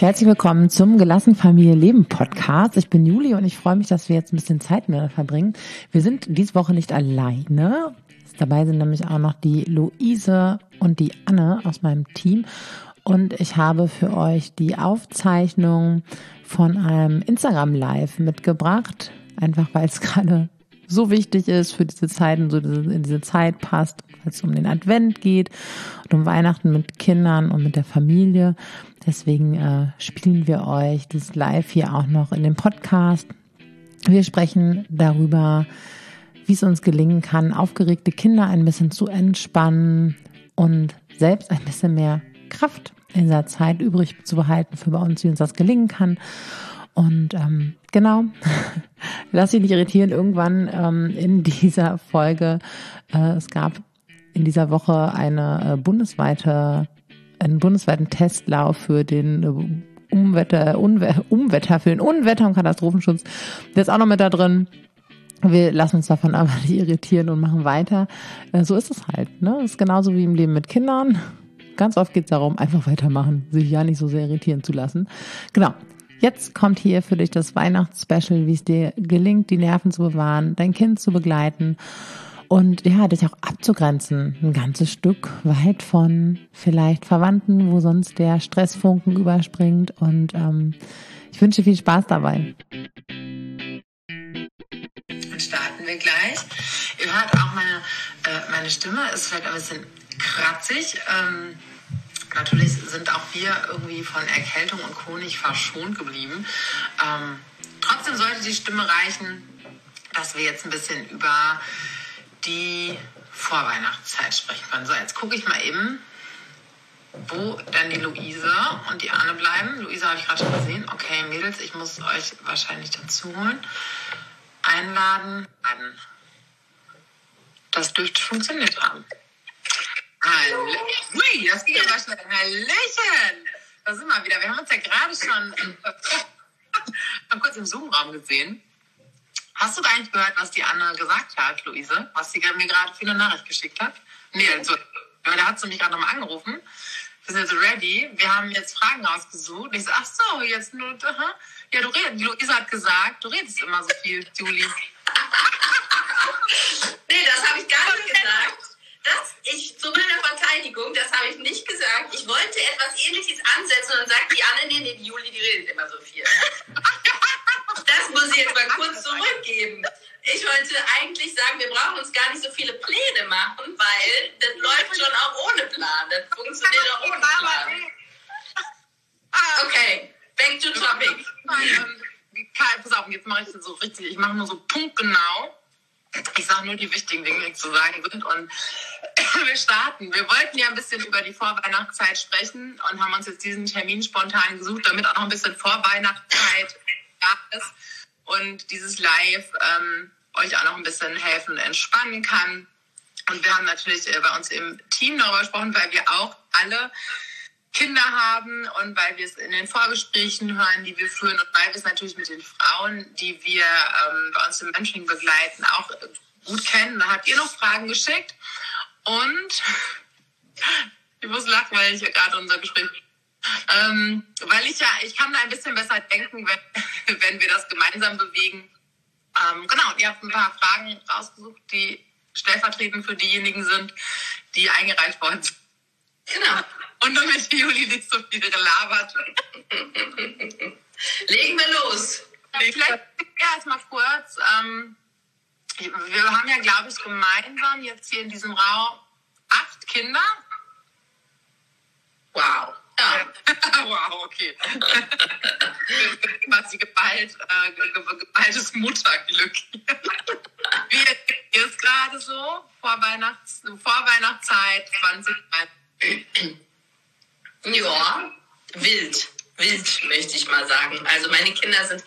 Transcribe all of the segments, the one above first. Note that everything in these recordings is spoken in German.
Herzlich willkommen zum Gelassen Familie Leben Podcast. Ich bin Juli und ich freue mich, dass wir jetzt ein bisschen Zeit miteinander verbringen. Wir sind diese Woche nicht alleine. Dabei sind nämlich auch noch die Luise und die Anne aus meinem Team. Und ich habe für euch die Aufzeichnung von einem Instagram Live mitgebracht. Einfach weil es gerade so wichtig ist für diese Zeiten, so in diese Zeit passt, weil es um den Advent geht und um Weihnachten mit Kindern und mit der Familie. Deswegen äh, spielen wir euch das Live hier auch noch in dem Podcast. Wir sprechen darüber, wie es uns gelingen kann, aufgeregte Kinder ein bisschen zu entspannen und selbst ein bisschen mehr Kraft in dieser Zeit übrig zu behalten für bei uns, wie uns das gelingen kann. Und ähm, genau, lass dich nicht irritieren. Irgendwann ähm, in dieser Folge, äh, es gab in dieser Woche eine äh, bundesweite einen bundesweiten Testlauf für den äh, Umwetter, Unwe Umwetter, für den Unwetter- und Katastrophenschutz. Der ist auch noch mit da drin. Wir lassen uns davon aber nicht irritieren und machen weiter. Äh, so ist es halt. Ne? Das ist genauso wie im Leben mit Kindern. Ganz oft geht es darum, einfach weitermachen, sich ja nicht so sehr irritieren zu lassen. Genau. Jetzt kommt hier für dich das Weihnachtsspecial, wie es dir gelingt, die Nerven zu bewahren, dein Kind zu begleiten und ja, dich auch abzugrenzen, ein ganzes Stück weit von vielleicht Verwandten, wo sonst der Stressfunken überspringt. Und ähm, ich wünsche viel Spaß dabei. Und starten wir gleich. Ihr hört auch meine, äh, meine Stimme ist vielleicht ein bisschen kratzig. Ähm, natürlich sind auch wir irgendwie von Erkältung und Honig verschont geblieben. Ähm, trotzdem sollte die Stimme reichen, dass wir jetzt ein bisschen über die Vorweihnachtszeit sprechen können. So, jetzt gucke ich mal eben, wo dann die Luise und die Anne bleiben. Luise habe ich gerade schon gesehen. Okay, Mädels, ich muss euch wahrscheinlich dazu holen. Einladen. Das dürfte funktioniert haben. Hallo. Ui, das ging aber schnell. Hallöchen. Da sind wir wieder. Wir haben uns ja gerade schon kurz im Zoom-Raum gesehen. Hast du gar nicht gehört, was die Anna gesagt hat, Luise? Was sie mir gerade für eine Nachricht geschickt hat? Nee, also, da hat sie mich gerade nochmal angerufen. Wir sind jetzt ready. Wir haben jetzt Fragen rausgesucht. ich so, ach so, jetzt nur, aha. Ja, du redest. Luise hat gesagt, du redest immer so viel, Juli. nee, das habe ich gar nicht gesagt. Das, ich, zu meiner Verteidigung, das habe ich nicht gesagt. Ich wollte etwas Ähnliches ansetzen und dann sagt die Anne, nee, nee, die Juli, die redet immer so viel. Muss ich jetzt mal kurz zurückgeben. Ich wollte eigentlich sagen, wir brauchen uns gar nicht so viele Pläne machen, weil das läuft schon auch ohne Plan. Das funktioniert auch ohne Plan. Okay, back to topic. Pass auf, jetzt mache ich das so richtig. Ich mache nur so punktgenau. Ich sage nur die wichtigen Dinge, die zu sagen sind. Und wir starten. Wir wollten ja ein bisschen über die Vorweihnachtszeit sprechen und haben uns jetzt diesen Termin spontan gesucht, damit auch noch ein bisschen Vorweihnachtszeit da ist und dieses Live ähm, euch auch noch ein bisschen helfen und entspannen kann. Und wir haben natürlich äh, bei uns im Team darüber gesprochen, weil wir auch alle Kinder haben und weil wir es in den Vorgesprächen hören, die wir führen und weil wir es natürlich mit den Frauen, die wir ähm, bei uns im Mentoring begleiten, auch gut kennen. Da habt ihr noch Fragen geschickt und ich muss lachen, weil ich gerade unser Gespräch ähm, weil ich ja, ich kann da ein bisschen besser denken, wenn, wenn wir das gemeinsam bewegen. Ähm, genau, ihr habt ein paar Fragen rausgesucht, die stellvertretend für diejenigen sind, die eingereicht worden sind. Genau. Und damit Juli nicht so viel relabert. Legen wir los. Vielleicht erstmal kurz. Ähm, wir haben ja, glaube ich, gemeinsam jetzt hier in diesem Raum acht Kinder. Wow. Ja. wow, okay. Quasi geballt, äh, geballtes Mutterglück. Wie ist gerade so? Vorweihnachts Vorweihnachtszeit 2020? Ja, wild. Wild, möchte ich mal sagen. Also meine Kinder sind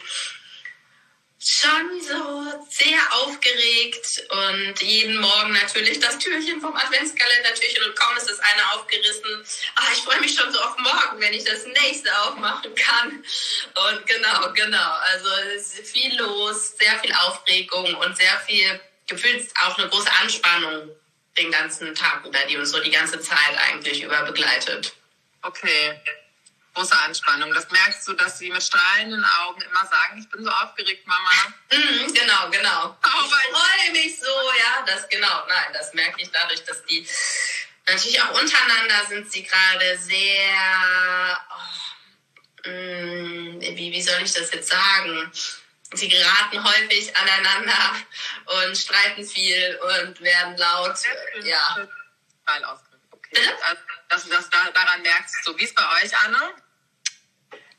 schon so sehr aufgeregt und jeden Morgen natürlich das Türchen vom Adventskalender-Türchen und kaum ist das eine aufgerissen. Ah, ich freue mich schon so auf morgen, wenn ich das nächste aufmachen kann. Und genau, genau. Also es ist viel los, sehr viel Aufregung und sehr viel gefühlt auch eine große Anspannung den ganzen Tag über, die uns so die ganze Zeit eigentlich über begleitet. Okay. Große Anspannung. Das merkst du, dass sie mit strahlenden Augen immer sagen, ich bin so aufgeregt, Mama. Mhm, genau, genau. Oh, ich freue mich so, ja, das genau. Nein, das merke ich dadurch, dass die natürlich auch untereinander sind sie gerade sehr, oh, mh, mm, wie, wie soll ich das jetzt sagen? Sie geraten häufig aneinander und streiten viel und werden laut. Ja. Okay. Also, dass du das daran merkst, so wie es bei euch, Anne?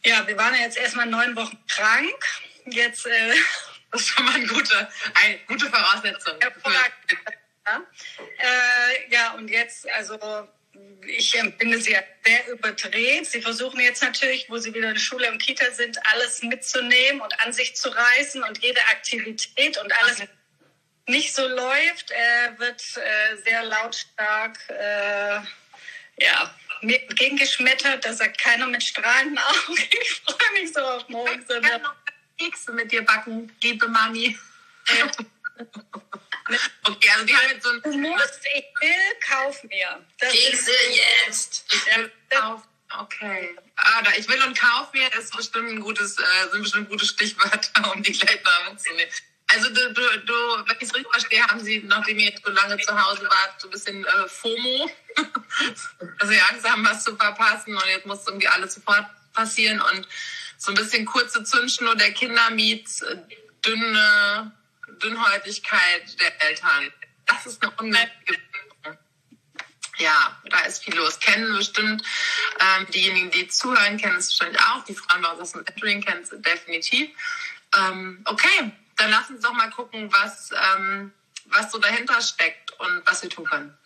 Ja, wir waren ja jetzt erstmal neun Wochen krank. Jetzt, äh, das ist schon mal eine gute, eine gute Voraussetzung. Ja, äh, ja, und jetzt, also ich empfinde sie sehr überdreht. Sie versuchen jetzt natürlich, wo sie wieder in der Schule und Kita sind, alles mitzunehmen und an sich zu reißen und jede Aktivität und alles nicht so läuft, äh, wird äh, sehr lautstark äh, ja, mir entgegengeschmettert. Da sagt keiner mit strahlenden Augen. Ich freue mich so auf morgen. Ich kann noch Kekse mit dir backen, liebe Mami. okay, also die haben jetzt so ein... Du musst, ich will, kauf mir. Das Kekse jetzt. Okay. Ah, da ich will und kauf mir ist bestimmt ein gutes, äh, sind bestimmt gute Stichwörter, um die gleich mal mitzunehmen. Also du, du, du wenn ich es richtig verstehe, haben Sie, nachdem ihr jetzt so lange zu Hause wart, so ein bisschen äh, FOMO. also Sie Angst haben, was zu verpassen und jetzt muss irgendwie alles sofort passieren und so ein bisschen kurze Zündschnur der Kinder meets äh, dünne Dünnhäutigkeit der Eltern. Das ist eine unmögliche ja, da ist viel los. Kennen bestimmt ähm, diejenigen, die zuhören, kennen es wahrscheinlich auch. Die Frauen aus dem Mentoring kennen es definitiv. Ähm, okay, dann lass uns doch mal gucken, was, ähm, was so dahinter steckt und was wir tun können.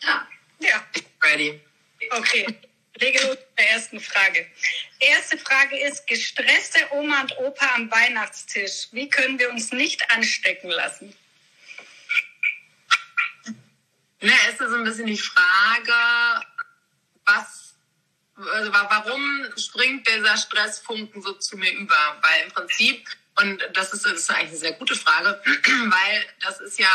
Ja. Ja. Ich bin ready. Okay. Lege los mit der ersten Frage. Erste Frage ist, gestresste Oma und Opa am Weihnachtstisch. Wie können wir uns nicht anstecken lassen? Na, ist so ein bisschen die Frage, was, also warum springt dieser Stressfunken so zu mir über? Weil im Prinzip und das ist, das ist eigentlich eine sehr gute Frage, weil das ist ja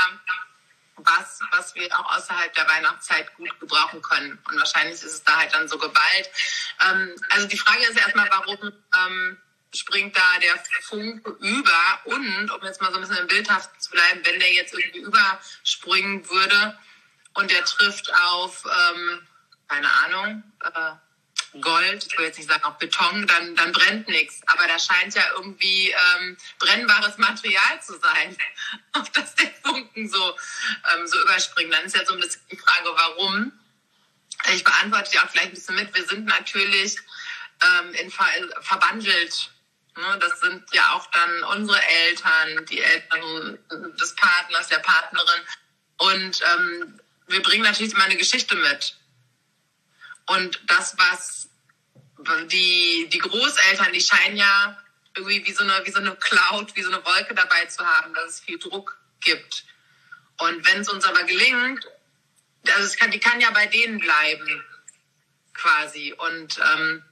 was, was wir auch außerhalb der Weihnachtszeit gut gebrauchen können. Und wahrscheinlich ist es da halt dann so geballt. Ähm, also die Frage ist erstmal, warum ähm, springt da der Funke über? Und, um jetzt mal so ein bisschen im Bildhaften zu bleiben, wenn der jetzt irgendwie überspringen würde und der trifft auf, ähm, keine Ahnung, äh, Gold, ich will jetzt nicht sagen auch Beton, dann, dann brennt nichts. Aber da scheint ja irgendwie ähm, brennbares Material zu sein, auf das der Funken so, ähm, so überspringt. Dann ist ja so ein bisschen die Frage, warum. Ich beantworte die auch vielleicht ein bisschen mit. Wir sind natürlich ähm, in ver verwandelt. Ne? Das sind ja auch dann unsere Eltern, die Eltern des Partners, der Partnerin. Und ähm, wir bringen natürlich immer eine Geschichte mit. Und das, was die, die Großeltern, die scheinen ja irgendwie wie so, eine, wie so eine Cloud, wie so eine Wolke dabei zu haben, dass es viel Druck gibt. Und wenn es uns aber gelingt, also es kann, die kann ja bei denen bleiben, quasi. Und ähm,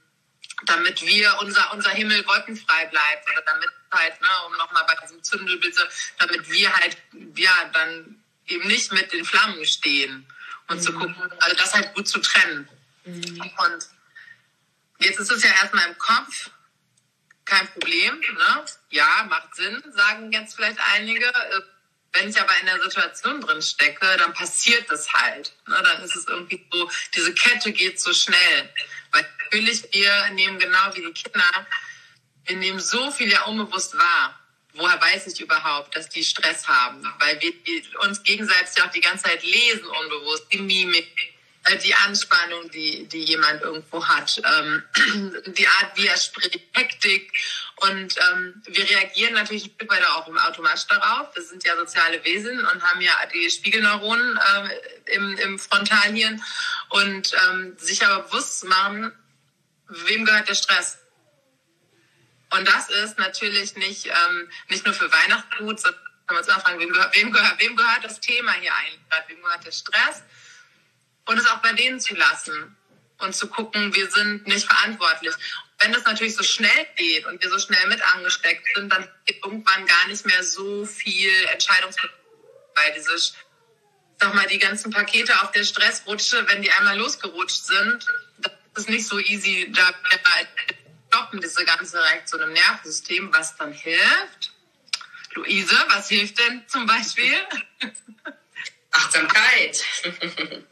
damit wir, unser, unser Himmel wolkenfrei bleibt, oder damit halt, ne, um nochmal bei diesem Zündelbild, damit wir halt, ja, dann eben nicht mit den Flammen stehen und mhm. zu gucken, also das halt gut zu trennen. Mhm. Und jetzt ist es ja erstmal im Kopf kein Problem. Ne? Ja, macht Sinn, sagen jetzt vielleicht einige. Wenn ich aber in der Situation drin stecke, dann passiert das halt. Ne? Dann ist es irgendwie so, diese Kette geht so schnell. Weil natürlich wir nehmen genau wie die Kinder, wir nehmen so viel ja unbewusst wahr. Woher weiß ich überhaupt, dass die Stress haben? Weil wir uns gegenseitig auch die ganze Zeit lesen unbewusst, die Mimik, äh, die Anspannung, die, die jemand irgendwo hat, ähm, die Art, wie er spricht, Hektik. Und ähm, wir reagieren natürlich ein Stück weit auch automatisch darauf. Wir sind ja soziale Wesen und haben ja die Spiegelneuronen äh, im, im Frontalhirn. Und ähm, sich aber bewusst machen, wem gehört der Stress? Und das ist natürlich nicht, ähm, nicht nur für Weihnachten gut, sondern kann man uns immer fragen, wem gehört, wem, gehört, wem gehört das Thema hier eigentlich? Wem gehört der Stress? Und es auch bei denen zu lassen und zu gucken, wir sind nicht verantwortlich. Wenn das natürlich so schnell geht und wir so schnell mit angesteckt sind, dann geht irgendwann gar nicht mehr so viel Entscheidungsmöglichkeit bei dieses sag mal, die ganzen Pakete auf der Stressrutsche, wenn die einmal losgerutscht sind, ist nicht so easy, da stoppen diese ganze Reaktion im Nervensystem, was dann hilft. Luise, was hilft denn zum Beispiel? Achtsamkeit.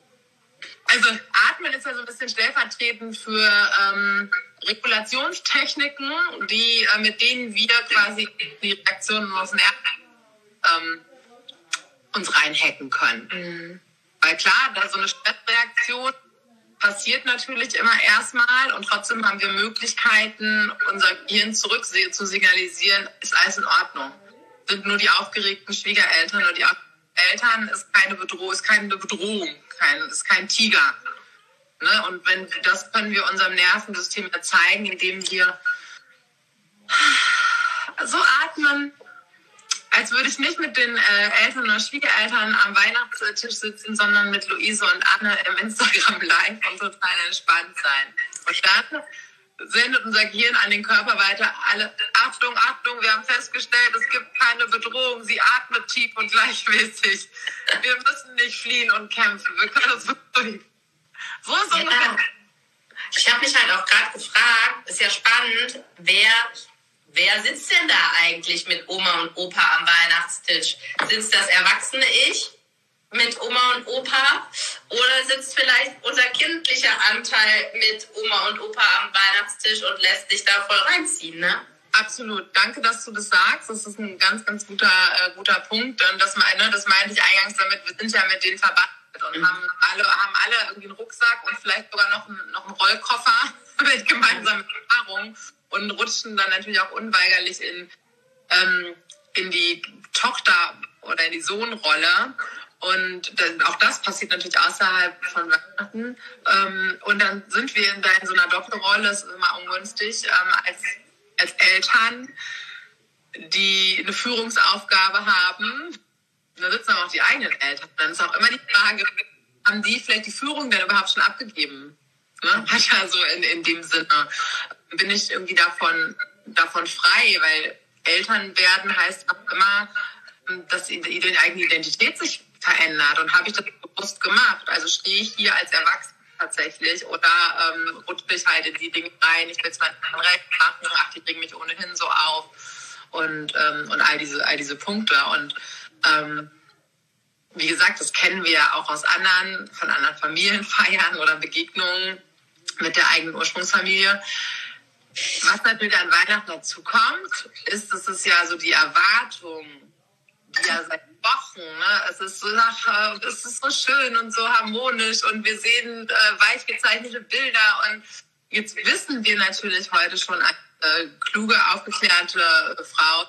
Also Atmen ist ja so ein bisschen stellvertretend für ähm, Regulationstechniken, die, äh, mit denen wir quasi die Reaktionen aus dem Nerven ähm, uns reinhacken können. Mhm. Weil klar, da so eine Stressreaktion passiert natürlich immer erstmal und trotzdem haben wir Möglichkeiten, unser Gehirn zurück zu signalisieren, ist alles in Ordnung. Sind nur die aufgeregten Schwiegereltern oder die Eltern ist keine Bedrohung, ist keine Bedrohung, kein, ist kein Tiger. Ne? Und wenn das können wir unserem Nervensystem zeigen, indem wir so atmen, als würde ich nicht mit den äh, Eltern oder Schwiegereltern am Weihnachtstisch sitzen, sondern mit Luise und Anne im Instagram live und total entspannt sein. Und dann sendet unser Gehirn an den Körper weiter alle, Achtung, Achtung, wir haben festgestellt, es gibt keine Bedrohung, sie atmet tief und gleichmäßig. Wir müssen nicht fliehen und kämpfen, wir können das wirklich. So ist ja. ungefähr. Ich habe mich halt auch gerade gefragt, ist ja spannend, wer Wer sitzt denn da eigentlich mit Oma und Opa am Weihnachtstisch? Sitzt das erwachsene Ich mit Oma und Opa oder sitzt vielleicht unser kindlicher Anteil mit Oma und Opa am Weihnachtstisch und lässt sich da voll reinziehen, ne? Absolut. Danke, dass du das sagst. Das ist ein ganz, ganz guter, äh, guter Punkt. Und das meine, das meinte ich eingangs damit. Wir sind ja mit denen verbandelt und mhm. haben alle, haben alle irgendwie einen Rucksack und vielleicht sogar noch einen, noch einen Rollkoffer mit gemeinsamen Erfahrungen und rutschen dann natürlich auch unweigerlich in, ähm, in die Tochter- oder in die Sohnrolle. Und auch das passiert natürlich außerhalb von Weihnachten. Ähm, und dann sind wir in, in so einer Doppelrolle, das ist immer ungünstig, ähm, als, als Eltern, die eine Führungsaufgabe haben. Da sitzen aber auch die eigenen Eltern. Dann ist auch immer die Frage, haben die vielleicht die Führung denn überhaupt schon abgegeben? Ne? Also in, in dem Sinne bin ich irgendwie davon, davon frei, weil Eltern werden heißt auch immer, dass die eigene Identität sich verändert. Und habe ich das bewusst gemacht? Also stehe ich hier als Erwachsener tatsächlich oder ähm, rutsche ich halt in die Dinge rein, ich will es mal recht machen, ach, die bringen mich ohnehin so auf und, ähm, und all diese, all diese Punkte. Und ähm, wie gesagt, das kennen wir auch aus anderen, von anderen Familienfeiern oder Begegnungen mit der eigenen Ursprungsfamilie. Was natürlich an Weihnachten dazu kommt, ist, dass es ja so die Erwartung, ja seit Wochen, ne? es ist so ach, es ist so schön und so harmonisch und wir sehen äh, weich gezeichnete Bilder und jetzt wissen wir natürlich heute schon eine äh, kluge, aufgeklärte Frau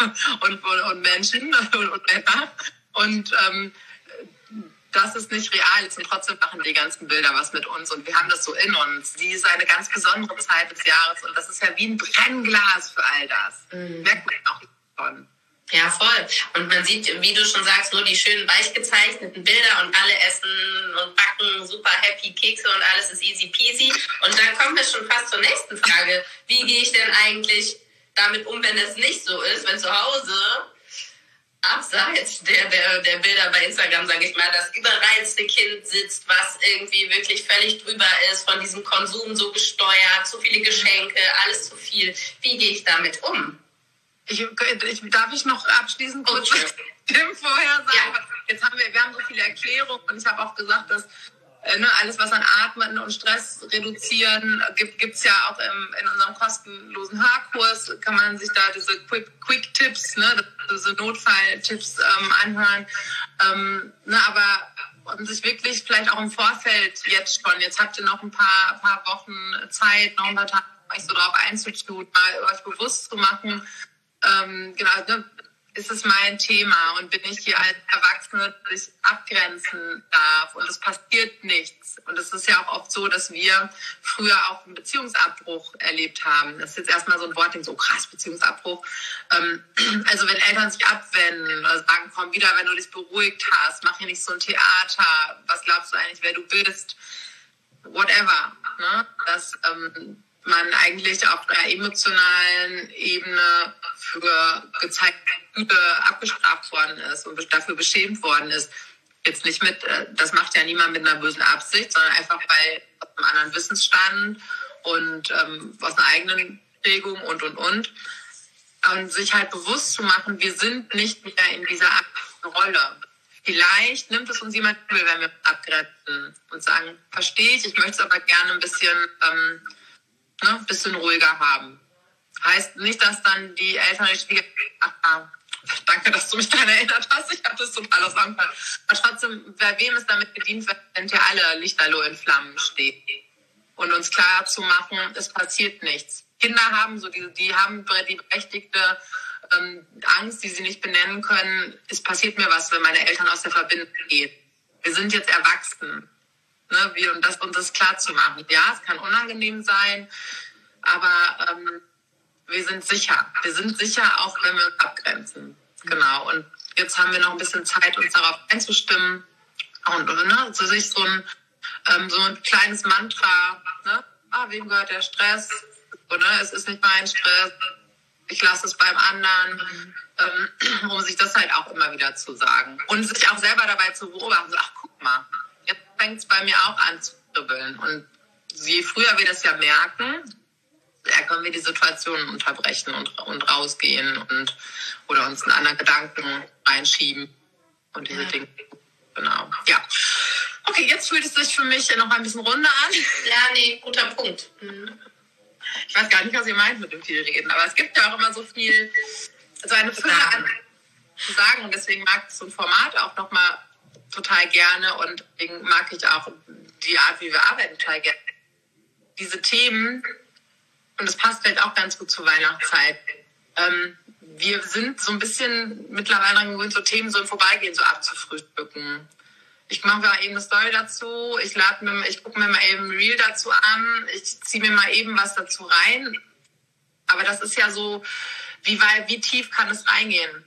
und, und, und Menschen und, und Männer und ähm, dass es nicht real ist und trotzdem machen die ganzen Bilder was mit uns und wir haben das so in uns. Die ist eine ganz besondere Zeit des Jahres und das ist ja wie ein Brennglas für all das. Mhm. Merkt man auch von. Ja, voll. Und man sieht, wie du schon sagst, nur die schönen weich gezeichneten Bilder und alle essen und backen super happy Kekse und alles ist easy peasy. Und dann kommen wir schon fast zur nächsten Frage. Wie gehe ich denn eigentlich damit um, wenn es nicht so ist, wenn zu Hause abseits der, der, der Bilder bei Instagram, sage ich mal, das überreizte Kind sitzt, was irgendwie wirklich völlig drüber ist, von diesem Konsum so gesteuert, zu viele Geschenke, alles zu viel. Wie gehe ich damit um? Ich, ich, darf ich noch abschließend kurz okay. vorher sagen? Ja. Jetzt haben wir, wir haben so viele Erklärungen und ich habe auch gesagt, dass äh, ne, alles, was an Atmen und Stress reduzieren, gibt es ja auch im, in unserem kostenlosen Haarkurs, kann man sich da diese Quick-Tipps, ne, diese Notfall-Tipps ähm, anhören. Ähm, ne, aber und sich wirklich vielleicht auch im Vorfeld jetzt schon, jetzt habt ihr noch ein paar, paar Wochen Zeit, noch ein paar Tage, euch so darauf einzutun, mal euch bewusst zu machen, ähm, genau, ne, ist es mein Thema und bin ich hier als Erwachsene, dass ich abgrenzen darf und es passiert nichts. Und es ist ja auch oft so, dass wir früher auch einen Beziehungsabbruch erlebt haben. Das ist jetzt erstmal so ein Wortding, so krass Beziehungsabbruch. Ähm, also wenn Eltern sich abwenden oder sagen, komm wieder, wenn du dich beruhigt hast, mach hier nicht so ein Theater, was glaubst du eigentlich, wer du bist, whatever. Ne? Das ähm, man eigentlich auf einer emotionalen Ebene für gezeigte Güte abgestraft worden ist und dafür beschämt worden ist. Jetzt nicht mit, äh, das macht ja niemand mit einer bösen Absicht, sondern einfach weil aus einem anderen Wissensstand und ähm, aus einer eigenen Prägung und, und, und. Und sich halt bewusst zu machen, wir sind nicht mehr in dieser Rolle. Vielleicht nimmt es uns jemand übel, wenn wir abgrenzen und sagen, verstehe ich, ich möchte es aber gerne ein bisschen, ähm, ne, ein bisschen ruhiger haben. Heißt nicht, dass dann die Eltern die Schwiegereltern, danke, dass du mich daran erinnert hast, ich habe das total aus Anfang. Aber trotzdem, bei wem es damit gedient, wenn hier alle Lichterloh in Flammen stehen? Und uns klar zu machen, es passiert nichts. Kinder haben so die, die haben die berechtigte ähm, Angst, die sie nicht benennen können. Es passiert mir was, wenn meine Eltern aus der Verbindung gehen. Wir sind jetzt erwachsen. Ne, wie, und das uns das klar zu machen. Ja, es kann unangenehm sein, aber ähm, wir sind sicher. Wir sind sicher, auch wenn wir uns abgrenzen. Genau. Und jetzt haben wir noch ein bisschen Zeit, uns darauf einzustimmen und ne, so sich so ein, ähm, so ein kleines Mantra, ne? Ah, wem gehört der Stress? Oder es ist nicht mein Stress, ich lasse es beim anderen, ähm, um sich das halt auch immer wieder zu sagen. Und sich auch selber dabei zu beobachten, ach guck mal, fängt es bei mir auch an zu kribbeln. Und je früher wir das ja merken, ja, können wir die Situation unterbrechen und, und rausgehen und oder uns einen anderen Gedanken reinschieben und diese Dinge. Genau. Ja. Okay, jetzt fühlt es sich für mich noch ein bisschen runder an. Ja, nee, guter Punkt. Mhm. Ich weiß gar nicht, was ihr meint mit dem viel reden, aber es gibt ja auch immer so viel, so eine Fülle an zu sagen und deswegen mag ich so ein Format auch nochmal total gerne und deswegen mag ich auch die Art, wie wir arbeiten, total gerne. Diese Themen, und das passt vielleicht auch ganz gut zur Weihnachtszeit. Ähm, wir sind so ein bisschen mittlerweile gewöhnt, so Themen so im Vorbeigehen so abzufrühstücken. Ich mache mal eben eine Story dazu, ich ich gucke mir mal eben ein Reel dazu an, ich ziehe mir mal eben was dazu rein. Aber das ist ja so, wie weit, wie tief kann es reingehen?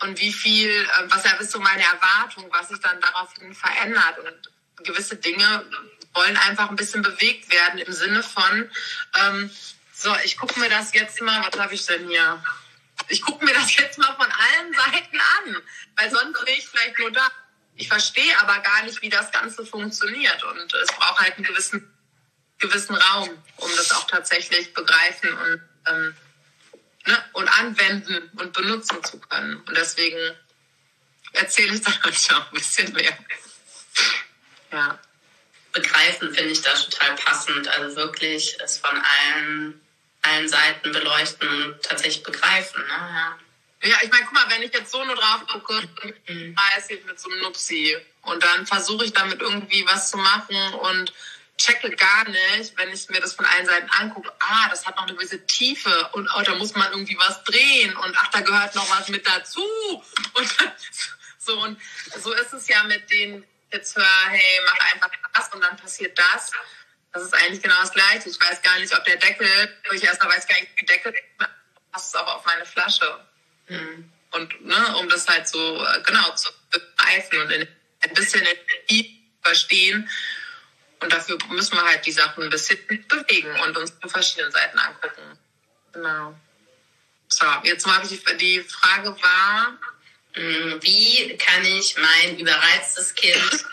Und wie viel, äh, was ist so meine Erwartung, was sich dann daraufhin verändert. Und gewisse Dinge wollen einfach ein bisschen bewegt werden im Sinne von, ähm, so, ich gucke mir das jetzt mal, was habe ich denn hier? Ich gucke mir das jetzt mal von allen Seiten an, weil sonst bin ich vielleicht nur da. Ich verstehe aber gar nicht, wie das Ganze funktioniert und es braucht halt einen gewissen, gewissen Raum, um das auch tatsächlich begreifen und, ähm, ne, und anwenden und benutzen zu können. Und deswegen erzähle ich dann heute auch ein bisschen mehr. Ja. Begreifen finde ich da total passend. Also wirklich es von allen allen Seiten beleuchten und tatsächlich begreifen. Ne? Ja. Ja, ich meine, guck mal, wenn ich jetzt so nur drauf gucke, mhm. ist mit so einem Nupsi und dann versuche ich damit irgendwie was zu machen und checke gar nicht, wenn ich mir das von allen Seiten angucke, ah, das hat noch eine gewisse Tiefe und oh, da muss man irgendwie was drehen und ach, da gehört noch was mit dazu und so und so ist es ja mit den jetzt hör, hey, mach einfach das und dann passiert das. Das ist eigentlich genau das Gleiche. Ich weiß gar nicht, ob der Deckel, wo ich erstmal weiß gar nicht, wie Deckel passt es auch auf meine Flasche. Mhm. Und ne, um das halt so äh, genau zu begreifen und in, ein bisschen in verstehen. Und dafür müssen wir halt die Sachen ein bisschen bewegen und uns von verschiedenen Seiten angucken. Genau. So, jetzt mal die, die Frage war, hm, wie kann ich mein überreiztes Kind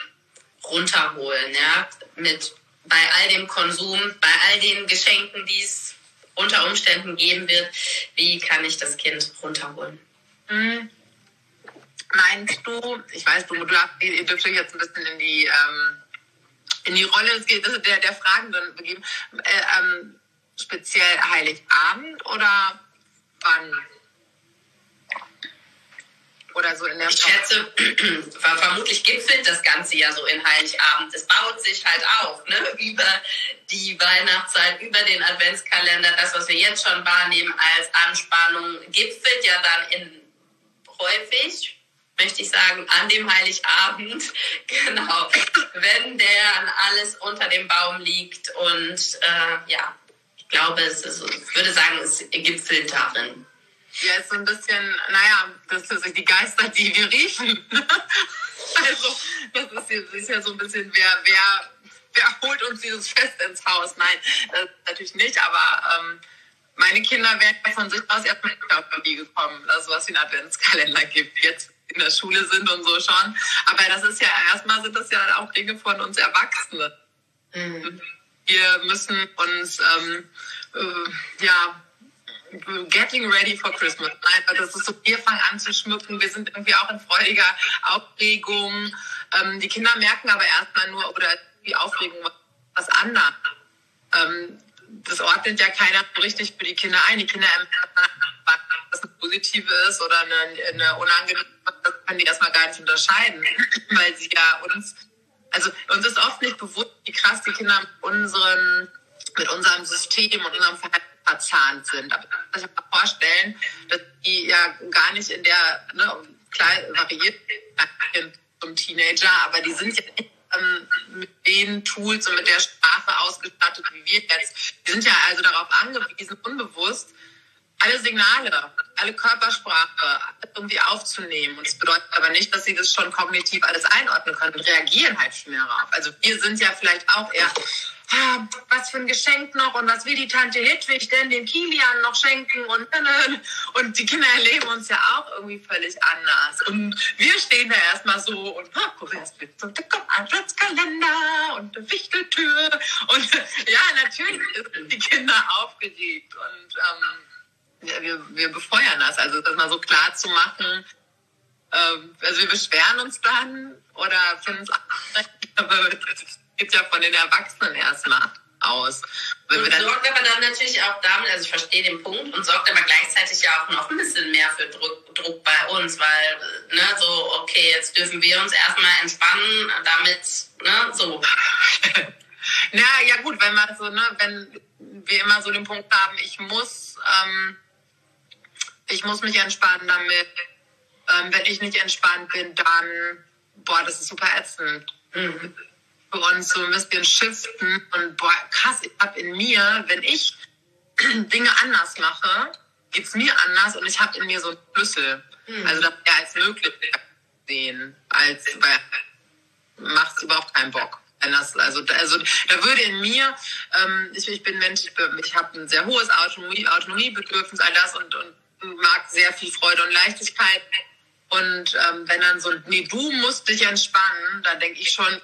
runterholen, ja, mit bei all dem Konsum, bei all den Geschenken, die es unter Umständen geben wird, wie kann ich das Kind runterholen? Hm. Meinst du, ich weiß, du, du ihr dürft euch jetzt ein bisschen in die, ähm, in die Rolle der, der Fragenden begeben, äh, ähm, speziell Heiligabend oder wann? oder so in der Ich schätze, vermutlich gipfelt das Ganze ja so in Heiligabend. Es baut sich halt auf, ne? Über die Weihnachtszeit, über den Adventskalender, das, was wir jetzt schon wahrnehmen als Anspannung, gipfelt ja dann in häufig, möchte ich sagen, an dem Heiligabend, genau, wenn der alles unter dem Baum liegt und äh, ja, ich glaube, es ist, ich würde sagen, es gipfelt darin. Ja, ist so ein bisschen, naja, das sind die Geister, die wir riechen. also, das ist, ist, ja so ein bisschen, wer, wer, wer holt uns dieses Fest ins Haus? Nein, natürlich nicht, aber ähm, meine Kinder wären von sich aus erstmal nicht auf die gekommen, dass es was wie einen Adventskalender gibt. Jetzt in der Schule sind und so schon. Aber das ist ja erstmal sind das ja auch Dinge von uns Erwachsenen. Mhm. Wir müssen uns ähm, äh, ja getting ready for Christmas. Nein, das ist so, wir fangen an zu schmücken, wir sind irgendwie auch in freudiger Aufregung. Ähm, die Kinder merken aber erstmal nur, oder die Aufregung was anderes. Ähm, das ordnet ja keiner richtig für die Kinder ein. Die Kinder was eine positive ist oder eine, eine unangenehme, das können die erstmal gar nicht unterscheiden, weil sie ja uns, also uns ist oft nicht bewusst, wie krass die Kinder mit unseren, mit unserem System und unserem Verhalten verzahnt sind. Aber ich kann mir vorstellen, dass die ja gar nicht in der, ne, klar variiert zum Teenager, aber die sind ja nicht ähm, mit den Tools und mit der Sprache ausgestattet wie wir jetzt. Wir sind ja also darauf angewiesen, unbewusst alle Signale, alle Körpersprache irgendwie aufzunehmen. Und es bedeutet aber nicht, dass sie das schon kognitiv alles einordnen können und reagieren halt viel mehr darauf. Also wir sind ja vielleicht auch eher was für ein Geschenk noch und was will die Tante Hedwig denn dem Kilian noch schenken und und die Kinder erleben uns ja auch irgendwie völlig anders. Und wir stehen da erstmal so und bitte und kommt Adventskalender und eine Wichteltür und ja natürlich sind die Kinder aufgeregt und ähm, wir, wir befeuern das. Also das mal so klar zu machen ähm, also wir beschweren uns dann oder finden es aber geht ja von den Erwachsenen erstmal aus. Wenn und sorgt aber dann natürlich auch damit, also ich verstehe den Punkt, und sorgt aber gleichzeitig ja auch noch ein bisschen mehr für Druck, Druck bei uns, weil, ne, so, okay, jetzt dürfen wir uns erstmal entspannen, damit, ne, so. Na ja, gut, wenn man so, ne, wenn wir immer so den Punkt haben, ich muss, ähm, ich muss mich entspannen damit. Ähm, wenn ich nicht entspannt bin, dann, boah, das ist super ätzend. Mhm für uns so ein bisschen shiften und boah, krass, ich habe in mir, wenn ich Dinge anders mache, geht es mir anders und ich habe in mir so einen Schlüssel. Mhm. Also das ja als möglich sehen, als weil macht es überhaupt keinen Bock. Das, also, also da würde in mir, ähm, ich, ich bin Mensch, ich, ich habe ein sehr hohes Autonomie, Autonomiebedürfnis, all das und, und mag sehr viel Freude und Leichtigkeit. Und ähm, wenn dann so, nee, du musst dich entspannen, dann denke ich schon,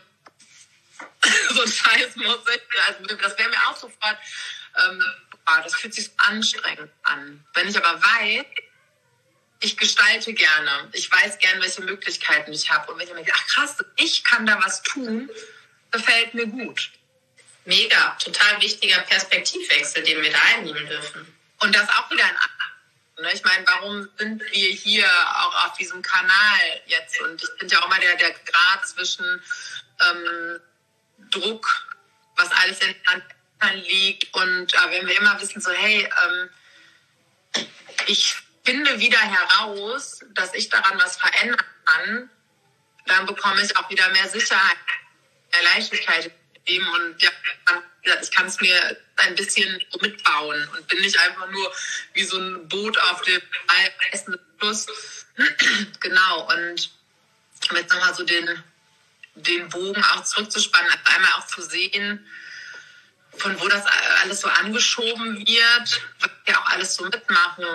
so ein Scheiß muss ich. Also das wäre mir auch sofort, ähm, oh, das fühlt sich anstrengend an. Wenn ich aber weiß, ich gestalte gerne, ich weiß gerne, welche Möglichkeiten ich habe. Und wenn ich mir denke, ach krass, ich kann da was tun, gefällt mir gut. Mega, total wichtiger Perspektivwechsel, den wir da einnehmen dürfen. Und das auch wieder ein ne? ich meine, warum sind wir hier auch auf diesem Kanal jetzt? Und ich finde ja auch immer der, der Grad zwischen ähm, Druck, was alles in Hand liegt. Und äh, wenn wir immer wissen, so, hey, ähm, ich finde wieder heraus, dass ich daran was verändern kann, dann bekomme ich auch wieder mehr Sicherheit, mehr Leichtigkeit im Und ja, ich kann es mir ein bisschen mitbauen und bin nicht einfach nur wie so ein Boot auf dem reißenden Fluss. genau. Und jetzt nochmal so den den Bogen auch zurückzuspannen, einmal auch zu sehen, von wo das alles so angeschoben wird, was wir auch alles so mitmachen.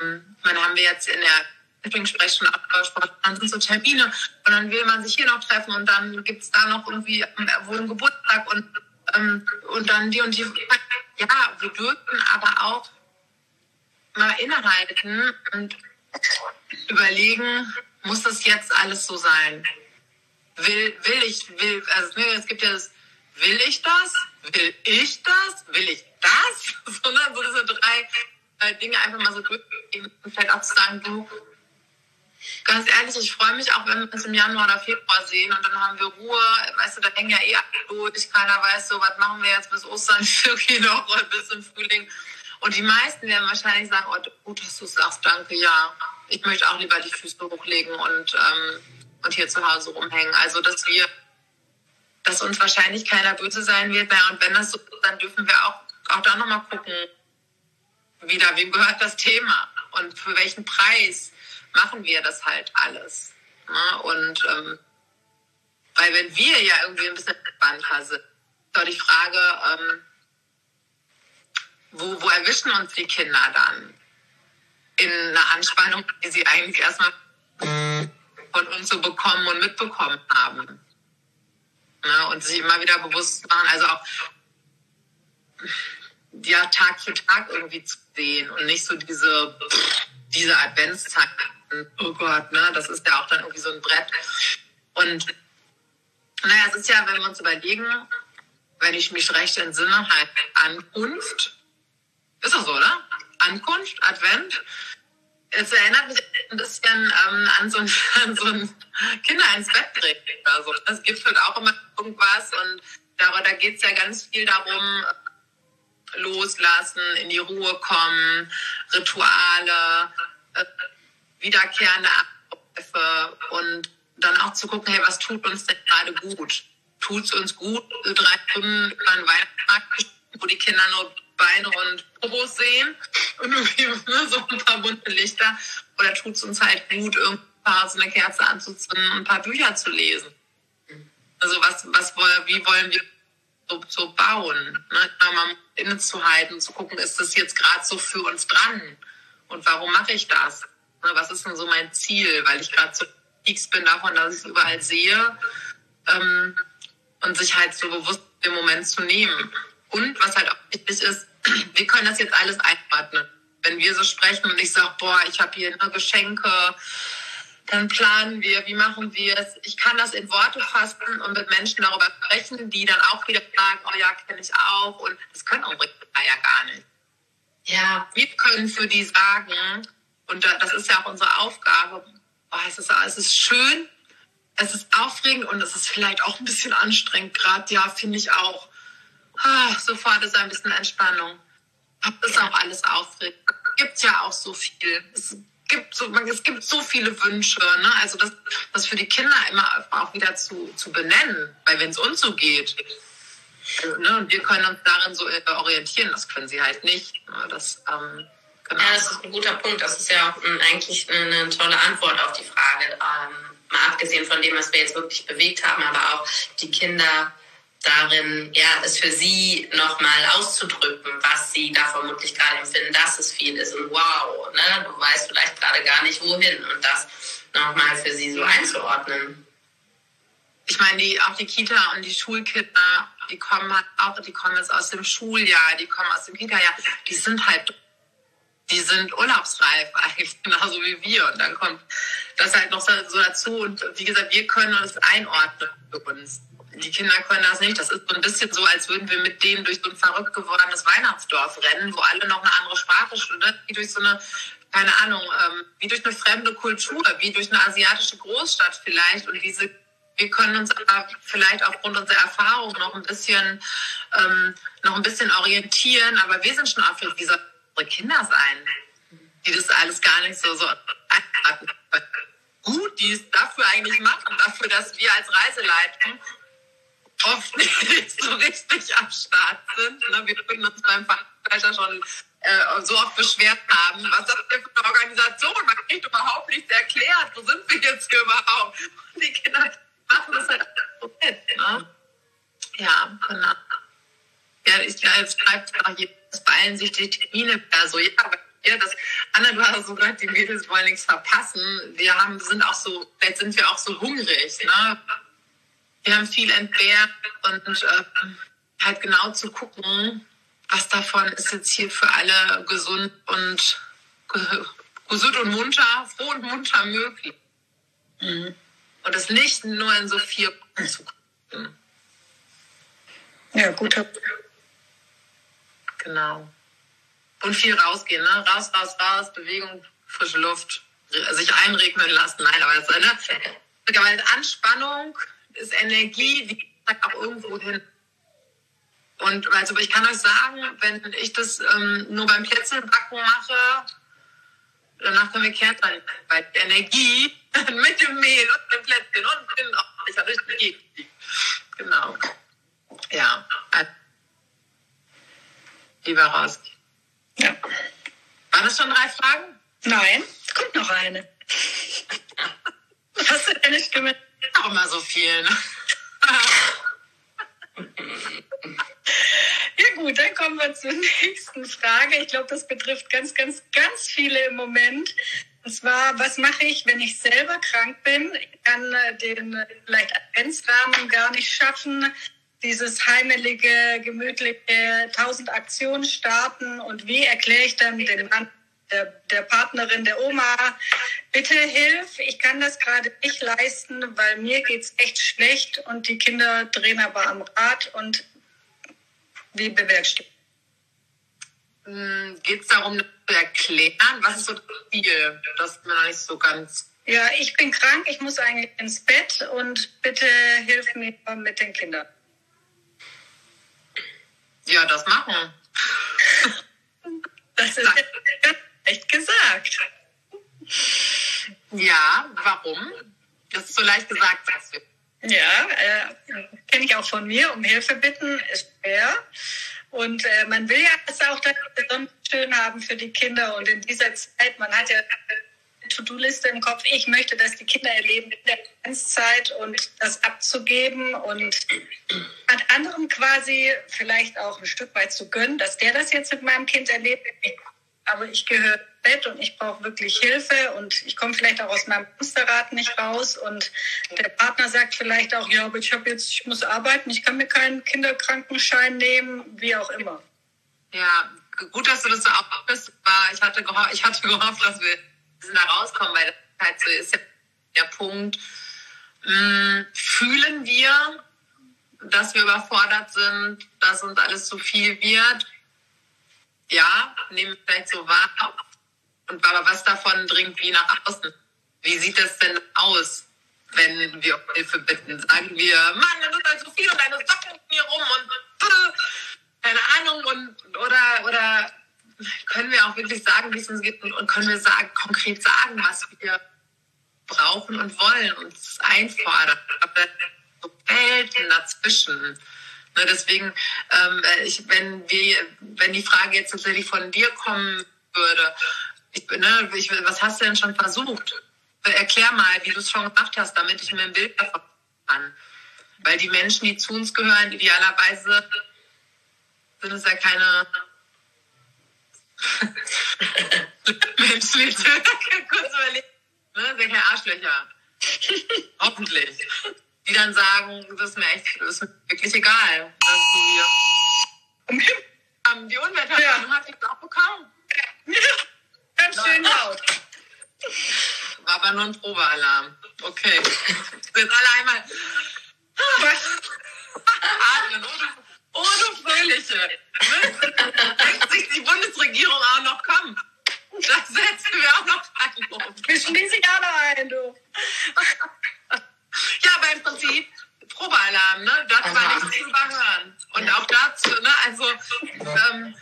Ähm, man haben wir jetzt in der Lieblingssprechstunde abgesprochen, dann sind so Termine und dann will man sich hier noch treffen und dann gibt es da noch irgendwie ähm, wohl einen Geburtstag und, ähm, und dann die und die. Ja, wir dürfen aber auch mal innehalten und überlegen, muss das jetzt alles so sein? Will, will ich, will, also es gibt ja das, will ich das? Will ich das? Will ich das? Sondern so diese drei äh, Dinge einfach mal so durchgehen und vielleicht auch zu sagen, du, ganz ehrlich, ich freue mich auch, wenn wir uns im Januar oder Februar sehen und dann haben wir Ruhe. Weißt du, da hängen ja eh alle durch. Keiner weiß so, was machen wir jetzt bis Ostern, irgendwie noch oder bis im Frühling. Und die meisten werden wahrscheinlich sagen, oh, gut, dass du sagst, danke, ja. Ich möchte auch lieber die Füße hochlegen und ähm, und hier zu Hause rumhängen. Also, dass wir, dass uns wahrscheinlich keiner böse sein wird. Naja, und wenn das so ist, dann dürfen wir auch, auch da nochmal gucken, wieder, wem gehört das Thema und für welchen Preis machen wir das halt alles. Ne? Und ähm, weil wenn wir ja irgendwie ein bisschen entspannter sind, ist doch die Frage, ähm, wo, wo erwischen uns die Kinder dann? In einer Anspannung, die sie eigentlich erstmal von uns so bekommen und mitbekommen haben. Ne? Und sich immer wieder bewusst machen, also auch ja, Tag für Tag irgendwie zu sehen und nicht so diese, diese Adventszeit. Oh Gott, ne? Das ist ja auch dann irgendwie so ein Brett. Und naja, es ist ja, wenn wir uns überlegen, wenn ich mich recht entsinne, halt Ankunft. Ist doch so, oder? Ankunft, Advent. Es erinnert mich ein bisschen ähm, an, so ein, an so ein Kinder ins Bett bringen oder. Es gibt halt auch immer irgendwas und da, da geht es ja ganz viel darum, loslassen, in die Ruhe kommen, Rituale, äh, wiederkehrende Abläufe und dann auch zu gucken, hey, was tut uns denn gerade gut? Tut es uns gut, drei Stunden über einen Weihnachtsmarkt, wo die Kinder nur Beine und Probos sehen und irgendwie ne, so ein paar bunte Lichter? Oder tut es uns halt gut, irgendwie so eine Kerze anzuzünden und ein paar Bücher zu lesen? Also was, was, wie wollen wir so, so bauen? Ne? Mal innezuhalten, zu gucken, ist das jetzt gerade so für uns dran? Und warum mache ich das? Ne, was ist denn so mein Ziel? Weil ich gerade so X bin davon, dass ich es überall sehe ähm, und sich halt so bewusst den Moment zu nehmen. Und was halt auch wichtig ist, wir können das jetzt alles einordnen. Wenn wir so sprechen und ich sage, boah, ich habe hier ne, Geschenke, dann planen wir, wie machen wir es. Ich kann das in Worte fassen und mit Menschen darüber sprechen, die dann auch wieder sagen, oh ja, kenne ich auch. Und das können unsere Kinder ja gar nicht. Ja, wir können für die sagen, und das ist ja auch unsere Aufgabe, oh, es, ist, es ist schön, es ist aufregend und es ist vielleicht auch ein bisschen anstrengend gerade. Ja, finde ich auch. Ah, sofort ist ein bisschen Entspannung. Das ist auch alles aufregend. Gibt ja auch so viel. Es gibt so, es gibt so viele Wünsche. Ne? Also das, das für die Kinder immer auch wieder zu, zu benennen, weil wenn es uns so geht, also, ne, und wir können uns darin so äh, orientieren, das können sie halt nicht. Ne? Das, ähm, genau. Ja, das ist ein guter Punkt. Das ist ja ähm, eigentlich eine, eine, tolle Antwort auf die Frage. Ähm, mal abgesehen von dem, was wir jetzt wirklich bewegt haben, aber auch die Kinder darin, ja, es für sie nochmal auszudrücken, was sie da vermutlich gerade empfinden, dass es viel ist und wow, ne, du weißt vielleicht gerade gar nicht wohin und das nochmal für sie so einzuordnen. Ich meine, die, auch die Kita und die Schulkinder, die kommen halt auch, die kommen jetzt aus dem Schuljahr, die kommen aus dem Kita-Jahr, die sind halt, die sind urlaubsreif eigentlich, genauso wie wir. Und dann kommt das halt noch so dazu. Und wie gesagt, wir können uns einordnen für uns die Kinder können das nicht. Das ist so ein bisschen so, als würden wir mit denen durch so ein verrückt gewordenes Weihnachtsdorf rennen, wo alle noch eine andere Sprache studieren, wie durch so eine, keine Ahnung, ähm, wie durch eine fremde Kultur, wie durch eine asiatische Großstadt vielleicht. Und diese, wir können uns aber vielleicht aufgrund unserer Erfahrung noch ein bisschen, ähm, noch ein bisschen orientieren, aber wir sind schon auch für diese Kinder sein, die das alles gar nicht so, so gut, die es dafür eigentlich machen, dafür, dass wir als Reiseleitung oft nicht so richtig am Start sind. Ne? Wir würden uns beim Veranstalter schon äh, so oft beschwert haben, was ist das denn für eine Organisation? Man kriegt überhaupt nichts erklärt. Wo sind wir jetzt hier überhaupt? Und die Kinder machen das halt so mit. Ne? Ja, genau. Ja, ich, ja, jetzt schreibt auch es beeilen sich die Termine wieder so. Ja, aber ja, das Anna, du hast so gesagt, die Mädels wollen nichts verpassen. Wir haben, sind auch so, vielleicht sind wir auch so hungrig, ne? Wir haben viel entbehrt und äh, halt genau zu gucken, was davon ist jetzt hier für alle gesund und gesund und munter, froh und munter möglich. Mhm. Und das nicht nur in so vier Punkten zu gucken. Ja, guter. Genau. Und viel rausgehen, ne? Raus, raus, raus, Bewegung, frische Luft, sich einregnen lassen. Nein, aber das, ne? Anspannung, ist Energie, die geht auch irgendwo hin. Und also ich kann euch sagen, wenn ich das ähm, nur beim Plätzchenbacken mache, danach können wir Kernteil, weil Energie mit dem Mehl und dem Plätzchen und dem, oh, ich habe richtig Genau. Ja. Also, lieber raus. Ja. Waren das schon drei Fragen? Nein, kommt noch eine. Hast du deine Stimme auch immer so viel. Ne? Ja gut, dann kommen wir zur nächsten Frage. Ich glaube, das betrifft ganz, ganz, ganz viele im Moment. Und zwar, was mache ich, wenn ich selber krank bin? Ich kann äh, den äh, vielleicht Adventsrahmen gar nicht schaffen, dieses heimelige, gemütliche tausend Aktionen starten. Und wie erkläre ich dann dem Mann, der, der Partnerin, der Oma, bitte hilf, ich kann das gerade nicht leisten, weil mir geht's echt schlecht und die Kinder drehen aber am Rad und wie bewerkstelligen? Hm, Geht es darum, zu erklären? Was ist so das Ziel? Das ist mir noch nicht so ganz. Ja, ich bin krank, ich muss eigentlich ins Bett und bitte hilf mir mit den Kindern. Ja, das machen. Das ist echt gesagt. Ja, warum? Das ist so leicht gesagt, sagst du. Ja, äh, kenne ich auch von mir. Um Hilfe bitten ist schwer. Und äh, man will ja es auch dann besonders schön haben für die Kinder. Und in dieser Zeit, man hat ja eine To-Do-Liste im Kopf. Ich möchte, dass die Kinder erleben in der Adventszeit und das abzugeben und an anderem quasi vielleicht auch ein Stück weit zu gönnen, dass der das jetzt mit meinem Kind erlebt. Aber ich gehöre Bett und ich brauche wirklich Hilfe und ich komme vielleicht auch aus meinem Musterrad nicht raus und der Partner sagt vielleicht auch, ja, aber ich habe jetzt, ich muss arbeiten, ich kann mir keinen Kinderkrankenschein nehmen, wie auch immer. Ja, gut, dass du das so aufbist. Aber Ich hatte, geho ich hatte gehofft, dass wir da rauskommen, weil das halt so ist ja der Punkt. Hm, fühlen wir, dass wir überfordert sind, dass uns alles zu viel wird? Ja, nehmen wir vielleicht so wahr. Und aber was davon dringt wie nach außen? Wie sieht das denn aus, wenn wir um Hilfe bitten? Sagen wir, Mann, das ist halt so viel und deine Socken hier rum und keine Ahnung und oder oder können wir auch wirklich sagen, wie es uns geht und, können wir sagen, konkret sagen, was wir brauchen und wollen und einfordern. Aber so Welten dazwischen. Ne, deswegen, ähm, ich, wenn, wir, wenn die Frage jetzt tatsächlich von dir kommen würde, ich, ne, ich, was hast du denn schon versucht? Erklär mal, wie du es schon gemacht hast, damit ich mir ein Bild davon kann. Weil die Menschen, die zu uns gehören, idealerweise sind es ja keine Menschen, die kurz überlegen, ne, sind keine Arschlöcher. Hoffentlich. Die dann sagen, das ist mir echt, das ist mir wirklich egal, dass die ähm, die Unwetter Ja. ja. hat ich auch bekommen. Ganz schön laut. War aber nur ein Probealarm. Okay. Jetzt alle einmal atmen, ohne, ohne Fröhliche. Ne? Denkt sich die Bundesregierung auch noch, komm, das setzen wir auch noch ein. Wir schließen alle ein, du. Ja, aber im Prinzip Probealarm, ne? Das war nicht zu überhören. Und auch dazu, ne? Also, ähm,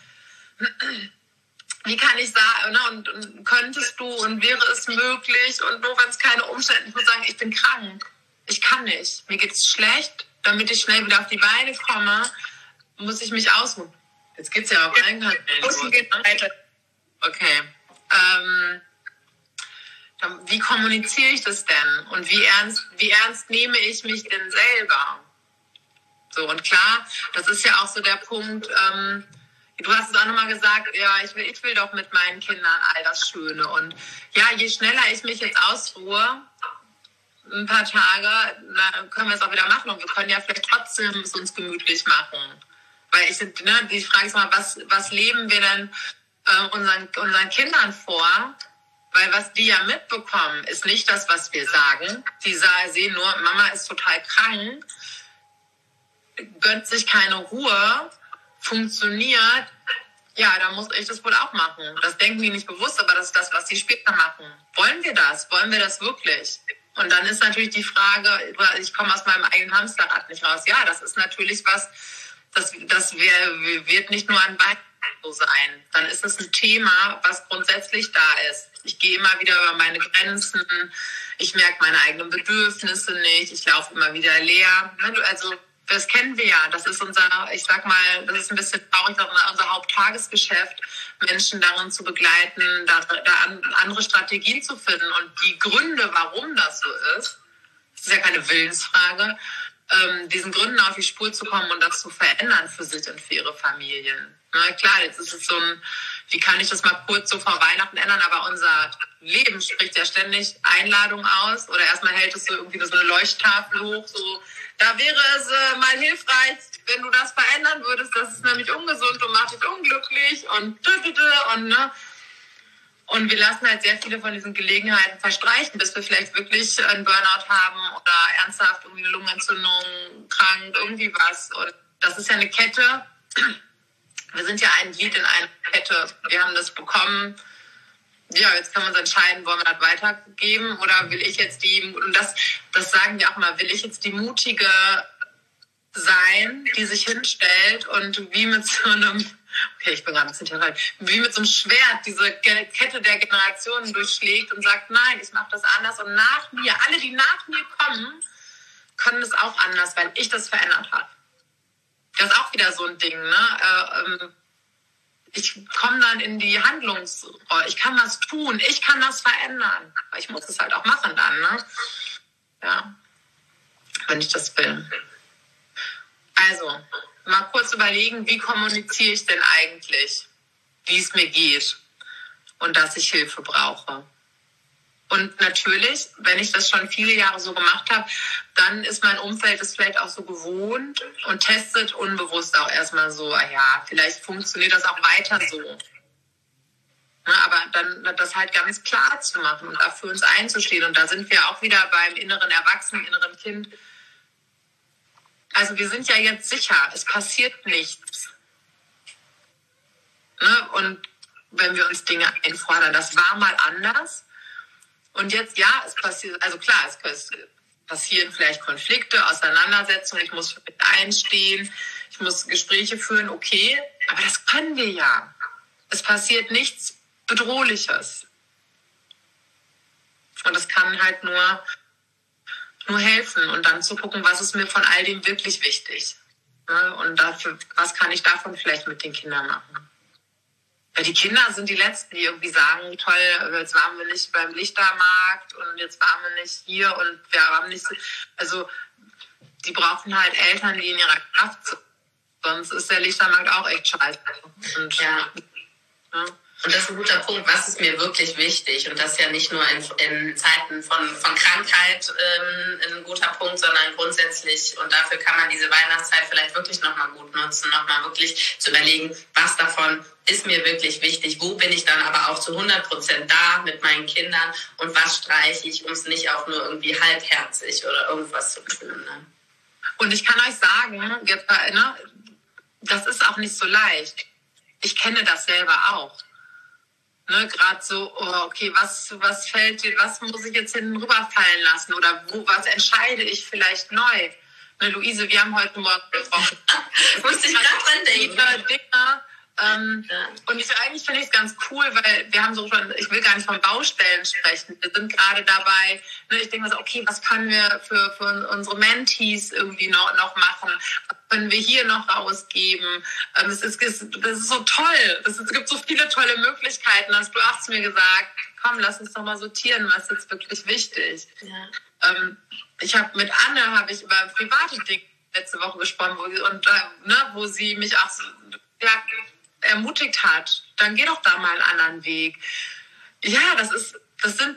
wie kann ich sagen, ne? Und, und könntest du und wäre es möglich und nur wenn es keine Umstände, ich muss sagen, ich bin krank. Ich kann nicht. Mir geht's schlecht. Damit ich schnell wieder auf die Beine komme, muss ich mich ausruhen. Jetzt geht's ja auf geht ne? Okay. Ähm, dann, wie kommuniziere ich das denn? Und wie ernst, wie ernst nehme ich mich denn selber? So, und klar, das ist ja auch so der Punkt, ähm, du hast es auch nochmal gesagt, ja, ich will, ich will doch mit meinen Kindern all das Schöne. Und ja, je schneller ich mich jetzt ausruhe, ein paar Tage, dann können wir es auch wieder machen. Und wir können ja vielleicht trotzdem es uns gemütlich machen. Weil ich, ne, die Frage ist mal, was, was leben wir denn äh, unseren, unseren Kindern vor? Weil was die ja mitbekommen, ist nicht das, was wir sagen. Die sehen nur, Mama ist total krank, gönnt sich keine Ruhe, funktioniert. Ja, da muss ich das wohl auch machen. Das denken die nicht bewusst, aber das ist das, was die später machen. Wollen wir das? Wollen wir das wirklich? Und dann ist natürlich die Frage, ich komme aus meinem eigenen Hamsterrad nicht raus. Ja, das ist natürlich was, das, das wär, wird nicht nur an Weihnachten so sein. Dann ist es ein Thema, was grundsätzlich da ist. Ich gehe immer wieder über meine Grenzen. Ich merke meine eigenen Bedürfnisse nicht. Ich laufe immer wieder leer. Also das kennen wir ja. Das ist unser, ich sag mal, das ist ein bisschen traurig, ist unser Haupttagesgeschäft, Menschen darin zu begleiten, da, da an- andere Strategien zu finden. Und die Gründe, warum das so ist, das ist ja keine Willensfrage, ähm, diesen Gründen auf die Spur zu kommen und das zu verändern für sich und für ihre Familien. Na klar, jetzt ist es so ein wie kann ich das mal kurz so vor Weihnachten ändern, aber unser Leben spricht ja ständig Einladung aus oder erstmal hält es so irgendwie so eine Leuchttafel hoch, so da wäre es äh, mal hilfreich, wenn du das verändern würdest, das ist nämlich ungesund und macht dich unglücklich und und ne. Und wir lassen halt sehr viele von diesen Gelegenheiten verstreichen, bis wir vielleicht wirklich einen Burnout haben oder ernsthaft irgendwie eine Lungenentzündung, krank, irgendwie was. Und das ist ja eine Kette. Wir sind ja ein Glied in einer Kette. Wir haben das bekommen. Ja, jetzt kann man uns entscheiden, wollen wir das weitergeben oder will ich jetzt die, und das, das sagen wir auch mal, will ich jetzt die mutige sein, die sich hinstellt und wie mit so einem, okay, ich bin gerade ein bisschen theatralisch, wie mit so einem Schwert diese Kette der Generationen durchschlägt und sagt, nein, ich mache das anders und nach mir, alle, die nach mir kommen, können das auch anders, weil ich das verändert habe. Das ist auch wieder so ein Ding, ne? Äh, ähm, ich komme dann in die Handlungsrolle. Ich kann was tun. Ich kann das verändern. Aber ich muss es halt auch machen dann, ne? Ja. Wenn ich das will. Also, mal kurz überlegen, wie kommuniziere ich denn eigentlich, wie es mir geht und dass ich Hilfe brauche. Und natürlich, wenn ich das schon viele Jahre so gemacht habe, dann ist mein Umfeld es vielleicht auch so gewohnt und testet unbewusst auch erstmal so, ah ja, vielleicht funktioniert das auch weiter so. aber dann das halt ganz klar zu machen und dafür uns einzustehen. Und da sind wir auch wieder beim inneren Erwachsenen, inneren Kind also wir sind ja jetzt sicher, es passiert nichts. Ne? Und wenn wir uns Dinge einfordern, das war mal anders. Und jetzt, ja, es passiert, also klar, es passieren vielleicht Konflikte, Auseinandersetzungen, ich muss mich einstehen, ich muss Gespräche führen, okay, aber das können wir ja. Es passiert nichts Bedrohliches. Und es kann halt nur nur helfen und dann zu gucken, was ist mir von all dem wirklich wichtig. Ne? Und dafür, was kann ich davon vielleicht mit den Kindern machen? Weil die Kinder sind die Letzten, die irgendwie sagen, toll, jetzt waren wir nicht beim Lichtermarkt und jetzt waren wir nicht hier und wir haben nicht, also die brauchen halt Eltern, die in ihrer Kraft sind. Sonst ist der Lichtermarkt auch echt scheiße. Und, ja. ja. Und das ist ein guter Punkt. Was ist mir wirklich wichtig? Und das ist ja nicht nur in, in Zeiten von, von Krankheit ähm, ein guter Punkt, sondern grundsätzlich. Und dafür kann man diese Weihnachtszeit vielleicht wirklich nochmal gut nutzen, nochmal wirklich zu überlegen, was davon ist mir wirklich wichtig? Wo bin ich dann aber auch zu 100 Prozent da mit meinen Kindern? Und was streiche ich, um es nicht auch nur irgendwie halbherzig oder irgendwas zu tun? Ne? Und ich kann euch sagen, jetzt, ne, das ist auch nicht so leicht. Ich kenne das selber auch Ne, Gerade so, oh, okay, was, was fällt dir, was muss ich jetzt hinten rüberfallen lassen oder wo, was entscheide ich vielleicht neu? Ne, Luise, wir haben heute Morgen gesprochen. Musste ich gerade dran denken. Dinge, ähm, ja. Und ich, eigentlich finde ich es ganz cool, weil wir haben so schon, ich will gar nicht von Baustellen sprechen. Wir sind gerade dabei, ne, ich denke so, okay, was können wir für, für unsere Mentees irgendwie noch, noch machen? Können wir hier noch rausgeben? Ähm, es ist, es, das ist so toll. Es, es gibt so viele tolle Möglichkeiten. Hast du hast mir gesagt, komm, lass uns doch mal sortieren, was ist wirklich wichtig. Ja. Ähm, ich habe mit Anne habe ich über private Dinge letzte Woche gesprochen, wo, und, äh, ne, wo sie mich auch so, ja, ermutigt hat, dann geh doch da mal einen anderen Weg. Ja, das ist, das sind,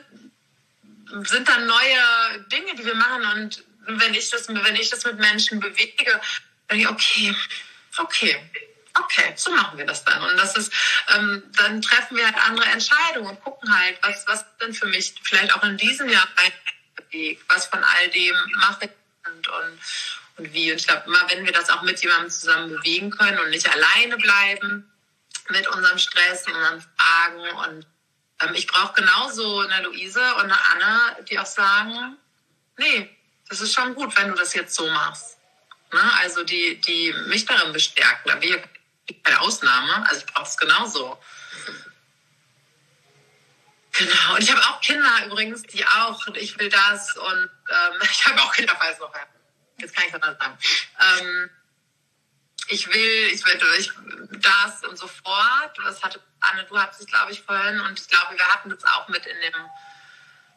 sind dann neue Dinge, die wir machen und wenn ich das, wenn ich das mit Menschen bewege, dann ich, okay, okay, okay, so machen wir das dann. Und das ist, ähm, dann treffen wir halt andere Entscheidungen und gucken halt, was, was denn für mich vielleicht auch in diesem Jahr ein Weg, was von all dem mache ich und, und, und wie. Und ich glaube, immer wenn wir das auch mit jemandem zusammen bewegen können und nicht alleine bleiben, mit unserem Stress, unseren Fragen. Und ähm, ich brauche genauso eine Luise und eine Anna, die auch sagen, nee, das ist schon gut, wenn du das jetzt so machst. Ne? Also die, die mich darin bestärken. Da wäre keine Ausnahme. Also ich brauche es genauso. Genau. Und ich habe auch Kinder übrigens, die auch, und ich will das und ähm, ich habe auch Kinder, falls noch. Jetzt kann ich das mal sagen. Ähm, ich will, ich will ich, das und so fort. Das hatte Anne, du hattest es, glaube ich, vorhin und ich glaube, wir hatten das auch mit in dem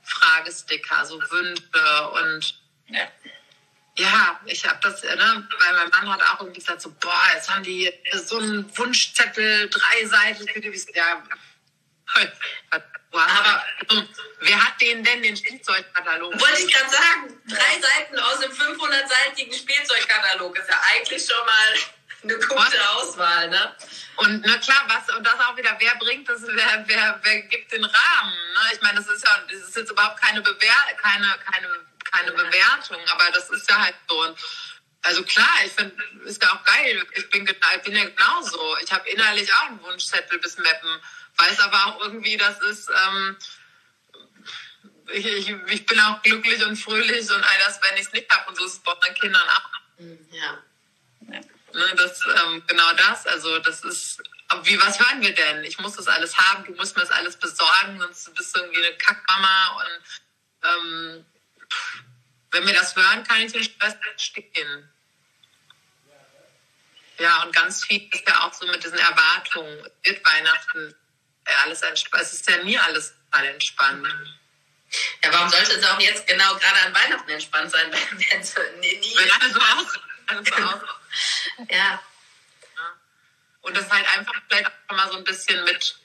Fragesticker, so Wünsche und ja. Ja, ich habe das, ne, weil mein Mann hat auch irgendwie gesagt, so, boah, jetzt haben die so einen Wunschzettel, drei Seiten für die, ja, aber wer hat denen denn den Spielzeugkatalog? Wollte ich gerade sagen, drei Seiten aus dem 500-seitigen Spielzeugkatalog ist ja eigentlich schon mal eine gute was? Auswahl, ne? Und na klar, was und das auch wieder, wer bringt das, wer, wer, wer gibt den Rahmen? Ne? Ich meine, das ist ja, das ist jetzt überhaupt keine Bewer keine, keine, keine Bewertung, aber das ist ja halt so. also klar, ich finde, ist ja auch geil. Ich bin, ich bin ja genauso. Ich habe innerlich auch einen Wunschzettel bis Mappen, weiß aber auch irgendwie, das ist ähm, ich, ich, ich, bin auch glücklich und fröhlich und all das, wenn ich es nicht habe. Und so ist es bei meinen Kindern auch. Ja. ja. Ne, das, ähm, genau das, also das ist, wie, was hören wir denn? Ich muss das alles haben, du musst mir das alles besorgen, sonst bist du irgendwie eine Kackmama und ähm, wenn wir das hören, kann ich den Stress stehen. Ja, und ganz viel ist ja auch so mit diesen Erwartungen. Wird Weihnachten alles entspannt? Es ist ja nie alles mal entspannt. Ja, warum sollte es auch jetzt genau gerade an Weihnachten entspannt sein? nee, nie. Wenn alles so aus. Alles so aus. ja. Und das halt einfach vielleicht auch mal so ein bisschen mit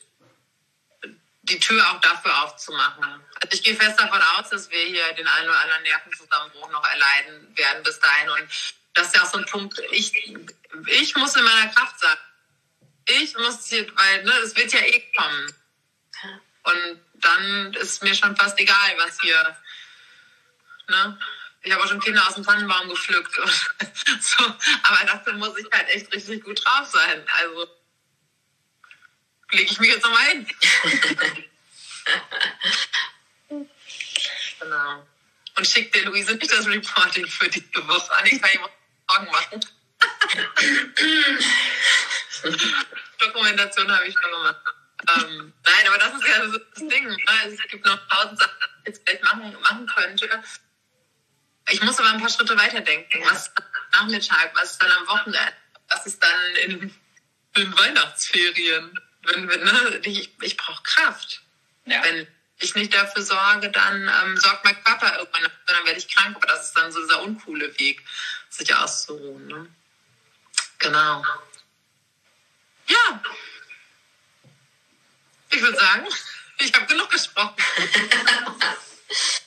die Tür auch dafür aufzumachen. Also ich gehe fest davon aus, dass wir hier den einen oder anderen Nervenzusammenbruch noch erleiden werden bis dahin. Und das ist ja auch so ein Punkt, ich, ich muss in meiner Kraft sein. Ich muss hier, weil ne, es wird ja eh kommen. Und dann ist mir schon fast egal, was hier. Ne? Ich habe auch schon Kinder aus dem Tannenbaum gepflückt. so. Aber dafür muss ich halt echt richtig gut drauf sein. Also lege ich mich jetzt nochmal hin. genau. Und schickt der Luise nicht das Reporting für diese Woche an. Ich kann ihm morgen machen. Dokumentation habe ich schon gemacht. Ähm, nein, aber das ist ja so das Ding. Ne? Also es gibt noch tausend Sachen, die ich jetzt vielleicht machen, machen könnte. Ich muss aber ein paar Schritte weiterdenken. Was ist dann am Nachmittag? Was ist dann am Wochenende? Was ist dann in den Weihnachtsferien? Wenn, ne? Ich, ich brauche Kraft. Ja. Wenn ich nicht dafür sorge, dann ähm, sorgt mein Körper irgendwann, dann werde ich krank. Aber das ist dann so dieser uncoole Weg, sich auszuruhen. Ne? Genau. Ja. Ich würde sagen, ich habe genug gesprochen.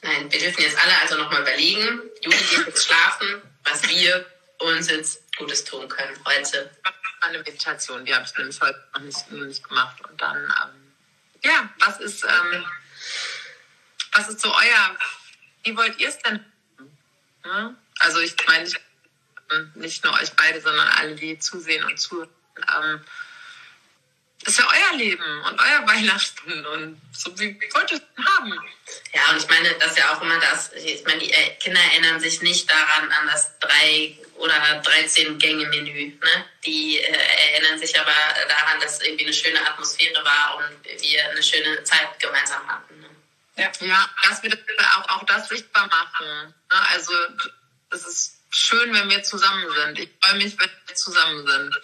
Nein, wir dürfen jetzt alle also nochmal überlegen. Juli geht jetzt schlafen, was wir uns jetzt Gutes tun können heute. Eine Meditation, die habe ich nämlich heute noch nicht, noch nicht gemacht. Und dann, ähm, ja, was ist, ähm, was ist so euer, wie wollt ihr es denn? Ja? Also ich meine, nicht nur euch beide, sondern alle, die zusehen und zuhören. Ähm, das ist ja euer Leben und euer Weihnachten und so wie wollt ihr es haben. Ja, und ich meine, das ist ja auch immer das, ich meine, die Kinder erinnern sich nicht daran an das drei oder 13 Gänge Menü. Ne? Die äh, erinnern sich aber daran, dass irgendwie eine schöne Atmosphäre war und wir eine schöne Zeit gemeinsam hatten. Ne? Ja. ja, dass wir auch, auch das sichtbar machen. Ne? Also es ist schön, wenn wir zusammen sind. Ich freue mich, wenn wir zusammen sind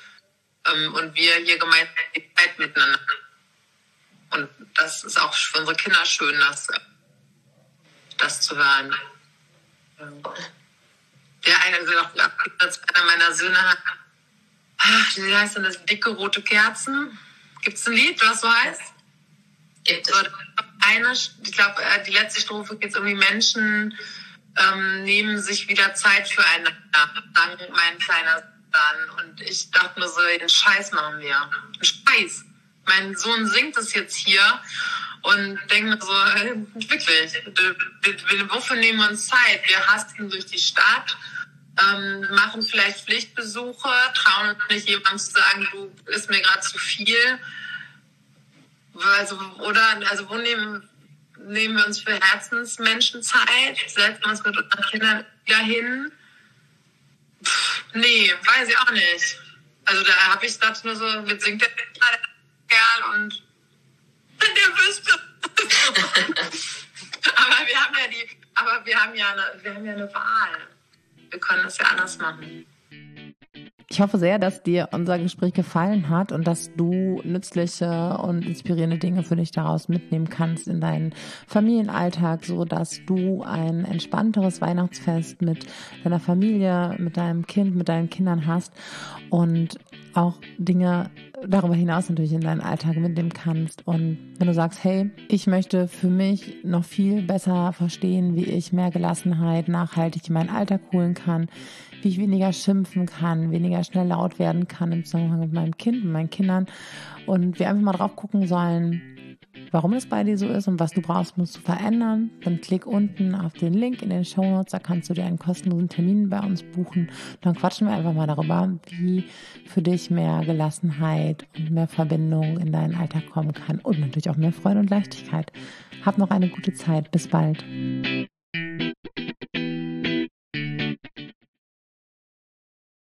ähm, und wir hier gemeinsam die Zeit miteinander. Und das ist auch für unsere Kinder schön, das, das zu hören. Der eine, also einer meiner Söhne hat, ach, wie heißt denn das? Dicke rote Kerzen. Gibt es ein Lied, was so heißt? Gibt es. Eine, ich glaube, äh, die letzte Strophe geht es irgendwie Menschen ähm, nehmen sich wieder Zeit füreinander, dank mein kleiner dann. Und ich dachte mir so, den Scheiß machen wir. Scheiß. Mein Sohn singt es jetzt hier und denke mir so, wirklich, wofür nehmen wir uns Zeit? Wir hasten durch die Stadt, ähm, machen vielleicht Pflichtbesuche, trauen uns nicht jemandem zu sagen, du ist mir gerade zu viel. Also, oder, also wo nehmen, nehmen wir uns für Herzensmenschen Zeit? Setzen wir uns mit unseren Kindern wieder hin? Nee, weiß ich auch nicht. Also da habe ich das nur so, mit singt der Kerl und der wüsste. aber wir haben ja die, aber wir haben ja eine, wir haben ja eine Wahl. Wir können das ja anders machen. Ich hoffe sehr, dass dir unser Gespräch gefallen hat und dass du nützliche und inspirierende Dinge für dich daraus mitnehmen kannst in deinen Familienalltag, so dass du ein entspannteres Weihnachtsfest mit deiner Familie, mit deinem Kind, mit deinen Kindern hast und auch Dinge darüber hinaus natürlich in deinen Alltag mitnehmen kannst. Und wenn du sagst, hey, ich möchte für mich noch viel besser verstehen, wie ich mehr Gelassenheit nachhaltig in meinen Alltag holen kann, wie ich weniger schimpfen kann, weniger schnell laut werden kann im Zusammenhang mit meinem Kind, mit meinen Kindern und wir einfach mal drauf gucken sollen, warum es bei dir so ist und was du brauchst, musst du verändern, dann klick unten auf den Link in den Show Notes, da kannst du dir einen kostenlosen Termin bei uns buchen. Dann quatschen wir einfach mal darüber, wie für dich mehr Gelassenheit und mehr Verbindung in deinen Alltag kommen kann und natürlich auch mehr Freude und Leichtigkeit. Hab noch eine gute Zeit. Bis bald.